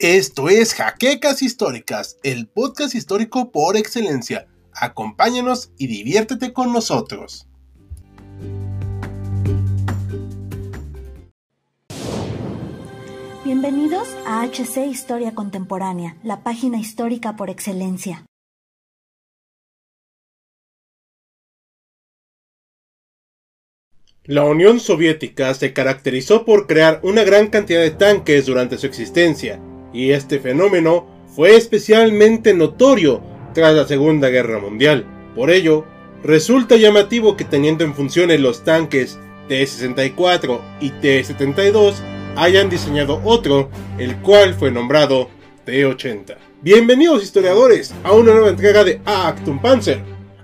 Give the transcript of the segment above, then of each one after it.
Esto es Jaquecas Históricas, el podcast histórico por excelencia. Acompáñanos y diviértete con nosotros. Bienvenidos a HC Historia Contemporánea, la página histórica por excelencia. La Unión Soviética se caracterizó por crear una gran cantidad de tanques durante su existencia, y este fenómeno fue especialmente notorio tras la Segunda Guerra Mundial. Por ello, resulta llamativo que teniendo en funciones los tanques T-64 y T-72 hayan diseñado otro, el cual fue nombrado T-80. Bienvenidos historiadores a una nueva entrega de Actum Panzer.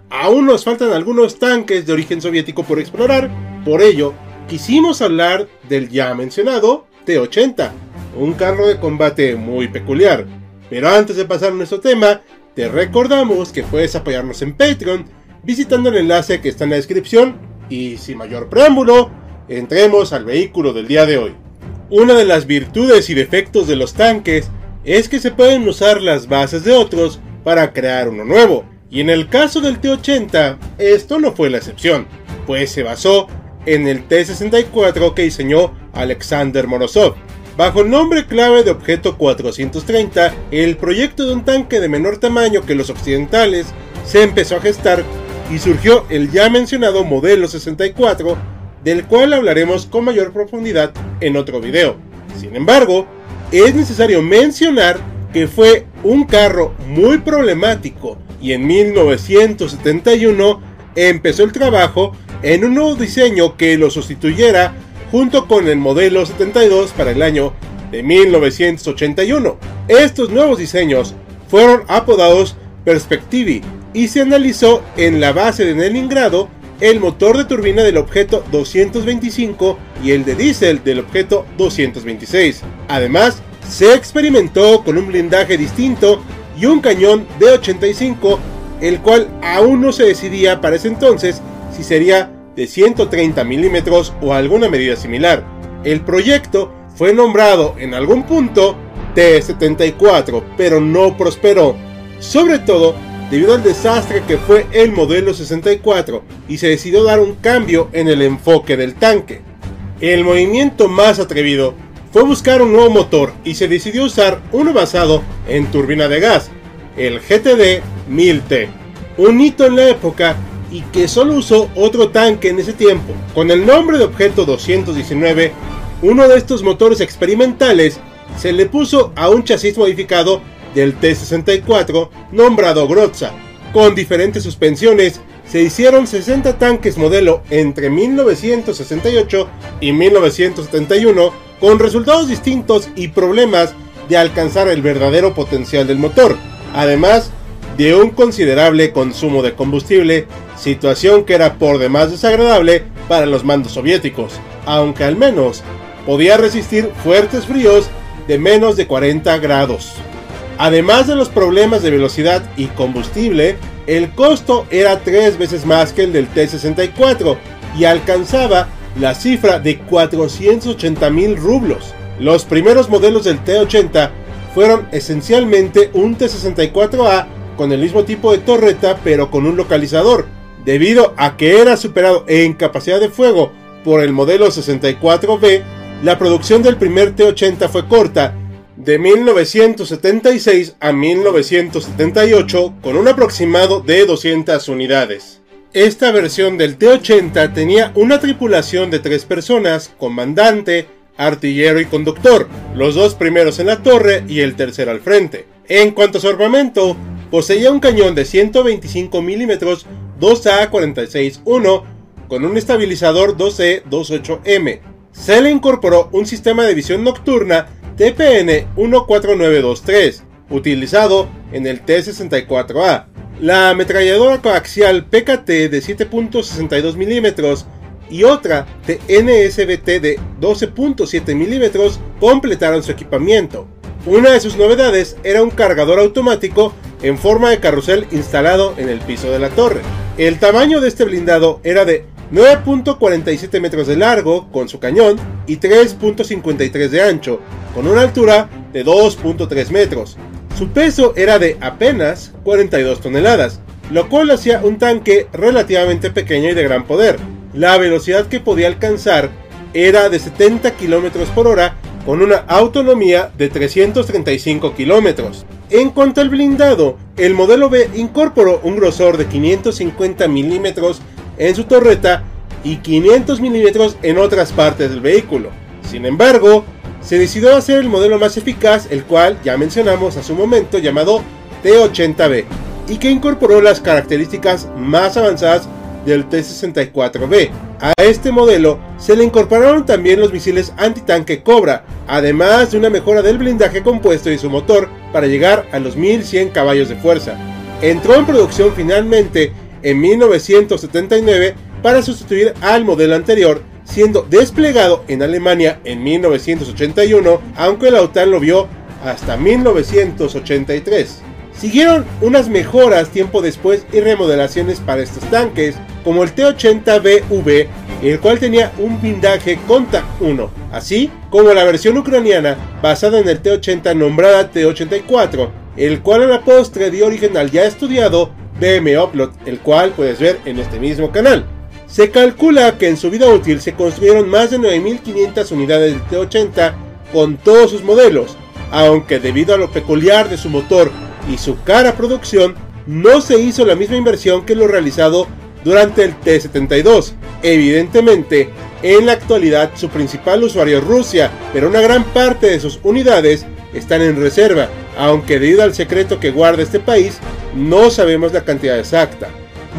Aún nos faltan algunos tanques de origen soviético por explorar, por ello quisimos hablar del ya mencionado T-80, un carro de combate muy peculiar. Pero antes de pasar a nuestro tema, te recordamos que puedes apoyarnos en Patreon visitando el enlace que está en la descripción y sin mayor preámbulo, entremos al vehículo del día de hoy. Una de las virtudes y defectos de los tanques es que se pueden usar las bases de otros para crear uno nuevo, y en el caso del T-80 esto no fue la excepción, pues se basó en el T-64 que diseñó Alexander Morozov, Bajo el nombre clave de objeto 430, el proyecto de un tanque de menor tamaño que los occidentales se empezó a gestar y surgió el ya mencionado modelo 64, del cual hablaremos con mayor profundidad en otro video. Sin embargo, es necesario mencionar que fue un carro muy problemático y en 1971 empezó el trabajo en un nuevo diseño que lo sustituyera junto con el modelo 72 para el año de 1981. Estos nuevos diseños fueron apodados Perspectivi y se analizó en la base de Leningrado el motor de turbina del objeto 225 y el de diésel del objeto 226. Además, se experimentó con un blindaje distinto y un cañón de 85, el cual aún no se decidía para ese entonces si sería de 130 milímetros o alguna medida similar. El proyecto fue nombrado en algún punto T-74, pero no prosperó, sobre todo debido al desastre que fue el modelo 64 y se decidió dar un cambio en el enfoque del tanque. El movimiento más atrevido fue buscar un nuevo motor y se decidió usar uno basado en turbina de gas, el GTD 1000T, un hito en la época y que solo usó otro tanque en ese tiempo. Con el nombre de objeto 219, uno de estos motores experimentales se le puso a un chasis modificado del T-64 nombrado Grotza. Con diferentes suspensiones se hicieron 60 tanques modelo entre 1968 y 1971 con resultados distintos y problemas de alcanzar el verdadero potencial del motor. Además, de un considerable consumo de combustible, situación que era por demás desagradable para los mandos soviéticos, aunque al menos podía resistir fuertes fríos de menos de 40 grados. Además de los problemas de velocidad y combustible, el costo era tres veces más que el del T-64 y alcanzaba la cifra de 480 mil rublos. Los primeros modelos del T-80 fueron esencialmente un T-64A con el mismo tipo de torreta pero con un localizador, debido a que era superado en capacidad de fuego por el modelo 64B, la producción del primer T-80 fue corta, de 1976 a 1978, con un aproximado de 200 unidades. Esta versión del T-80 tenía una tripulación de tres personas, comandante, artillero y conductor, los dos primeros en la torre y el tercero al frente. En cuanto a su armamento, Poseía un cañón de 125 mm 2A46-1 con un estabilizador 2E28M. Se le incorporó un sistema de visión nocturna TPN 14923, utilizado en el T-64A. La ametralladora coaxial PKT de 7.62 mm y otra de NSBT de 12.7 mm completaron su equipamiento. Una de sus novedades era un cargador automático en forma de carrusel instalado en el piso de la torre. El tamaño de este blindado era de 9.47 metros de largo con su cañón y 3.53 de ancho, con una altura de 2.3 metros. Su peso era de apenas 42 toneladas, lo cual hacía un tanque relativamente pequeño y de gran poder. La velocidad que podía alcanzar era de 70 km por hora con una autonomía de 335 km. En cuanto al blindado, el modelo B incorporó un grosor de 550 milímetros en su torreta y 500 milímetros en otras partes del vehículo. Sin embargo, se decidió hacer el modelo más eficaz, el cual ya mencionamos a su momento llamado T80B, y que incorporó las características más avanzadas del T-64B. A este modelo se le incorporaron también los misiles antitanque Cobra, además de una mejora del blindaje compuesto y su motor para llegar a los 1100 caballos de fuerza. Entró en producción finalmente en 1979 para sustituir al modelo anterior, siendo desplegado en Alemania en 1981, aunque la OTAN lo vio hasta 1983. Siguieron unas mejoras tiempo después y remodelaciones para estos tanques, como el T-80BV, el cual tenía un blindaje Contact 1, así como la versión ucraniana basada en el T-80 nombrada T-84, el cual a la postre dio origen al ya estudiado BM Upload, el cual puedes ver en este mismo canal. Se calcula que en su vida útil se construyeron más de 9.500 unidades del T-80 con todos sus modelos, aunque debido a lo peculiar de su motor y su cara producción, no se hizo la misma inversión que lo realizado durante el T-72. Evidentemente, en la actualidad su principal usuario es Rusia, pero una gran parte de sus unidades están en reserva, aunque debido al secreto que guarda este país, no sabemos la cantidad exacta.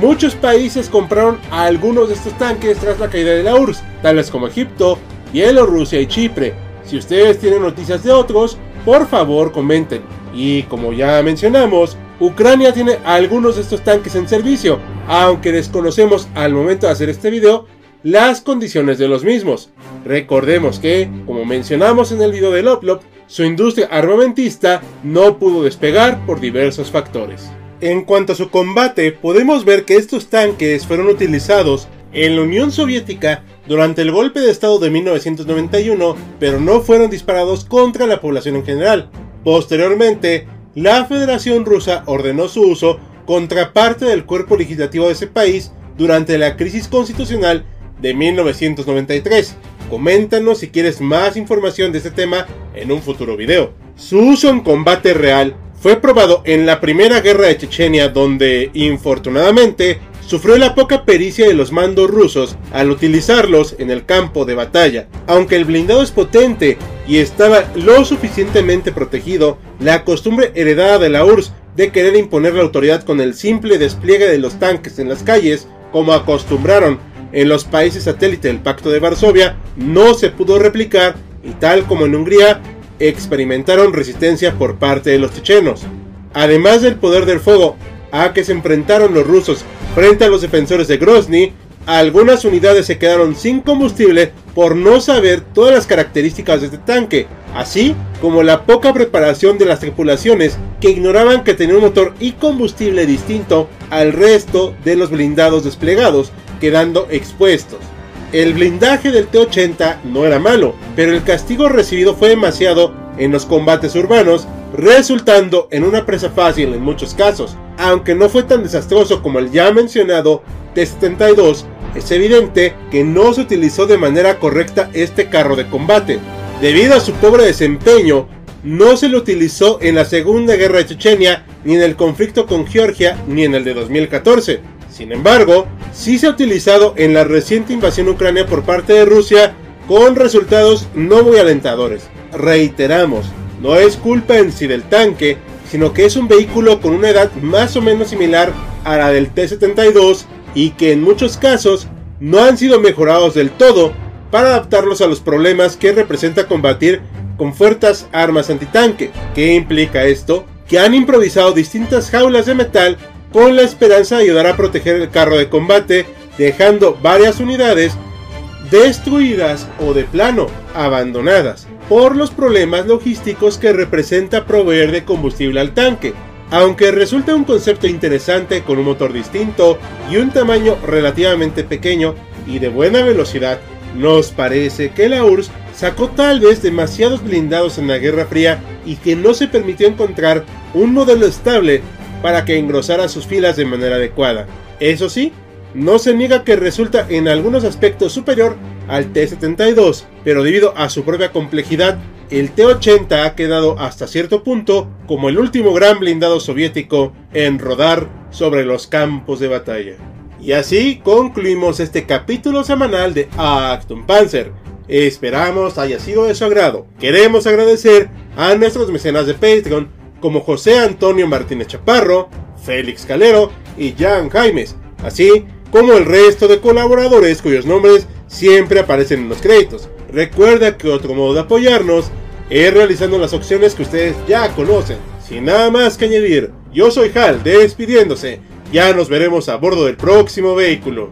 Muchos países compraron algunos de estos tanques tras la caída de la URSS, tales como Egipto, Bielorrusia y Chipre. Si ustedes tienen noticias de otros, por favor comenten. Y como ya mencionamos, Ucrania tiene algunos de estos tanques en servicio, aunque desconocemos al momento de hacer este video las condiciones de los mismos. Recordemos que, como mencionamos en el video del Oplop, su industria armamentista no pudo despegar por diversos factores. En cuanto a su combate, podemos ver que estos tanques fueron utilizados en la Unión Soviética durante el golpe de Estado de 1991, pero no fueron disparados contra la población en general. Posteriormente, la Federación Rusa ordenó su uso contra parte del cuerpo legislativo de ese país durante la crisis constitucional de 1993. Coméntanos si quieres más información de este tema en un futuro video. Su uso en combate real fue probado en la primera guerra de Chechenia donde, infortunadamente, sufrió la poca pericia de los mandos rusos al utilizarlos en el campo de batalla. Aunque el blindado es potente y estaba lo suficientemente protegido, la costumbre heredada de la URSS de querer imponer la autoridad con el simple despliegue de los tanques en las calles, como acostumbraron en los países satélite del Pacto de Varsovia, no se pudo replicar y tal como en Hungría, experimentaron resistencia por parte de los chechenos. Además del poder del fuego a que se enfrentaron los rusos frente a los defensores de Grozny, algunas unidades se quedaron sin combustible por no saber todas las características de este tanque, así como la poca preparación de las tripulaciones que ignoraban que tenía un motor y combustible distinto al resto de los blindados desplegados, quedando expuestos. El blindaje del T-80 no era malo, pero el castigo recibido fue demasiado en los combates urbanos, resultando en una presa fácil en muchos casos. Aunque no fue tan desastroso como el ya mencionado T-72, es evidente que no se utilizó de manera correcta este carro de combate. Debido a su pobre desempeño, no se lo utilizó en la Segunda Guerra de Chechenia, ni en el conflicto con Georgia, ni en el de 2014. Sin embargo, sí se ha utilizado en la reciente invasión ucrania por parte de Rusia con resultados no muy alentadores. Reiteramos, no es culpa en sí del tanque, sino que es un vehículo con una edad más o menos similar a la del T-72 y que en muchos casos no han sido mejorados del todo para adaptarlos a los problemas que representa combatir con fuertes armas antitanque. ¿Qué implica esto? Que han improvisado distintas jaulas de metal con la esperanza de ayudar a proteger el carro de combate, dejando varias unidades destruidas o de plano abandonadas por los problemas logísticos que representa proveer de combustible al tanque. Aunque resulta un concepto interesante con un motor distinto y un tamaño relativamente pequeño y de buena velocidad, nos parece que la URSS sacó tal vez demasiados blindados en la Guerra Fría y que no se permitió encontrar un modelo estable para que engrosara sus filas de manera adecuada. Eso sí, no se niega que resulta en algunos aspectos superior al T-72, pero debido a su propia complejidad, el T-80 ha quedado hasta cierto punto como el último gran blindado soviético en rodar sobre los campos de batalla. Y así concluimos este capítulo semanal de Acton Panzer. Esperamos haya sido de su agrado. Queremos agradecer a nuestros mecenas de Patreon como José Antonio Martínez Chaparro, Félix Calero y Jan Jaimes, así como el resto de colaboradores cuyos nombres siempre aparecen en los créditos. Recuerda que otro modo de apoyarnos es realizando las opciones que ustedes ya conocen. Sin nada más que añadir, yo soy Hal, despidiéndose. Ya nos veremos a bordo del próximo vehículo.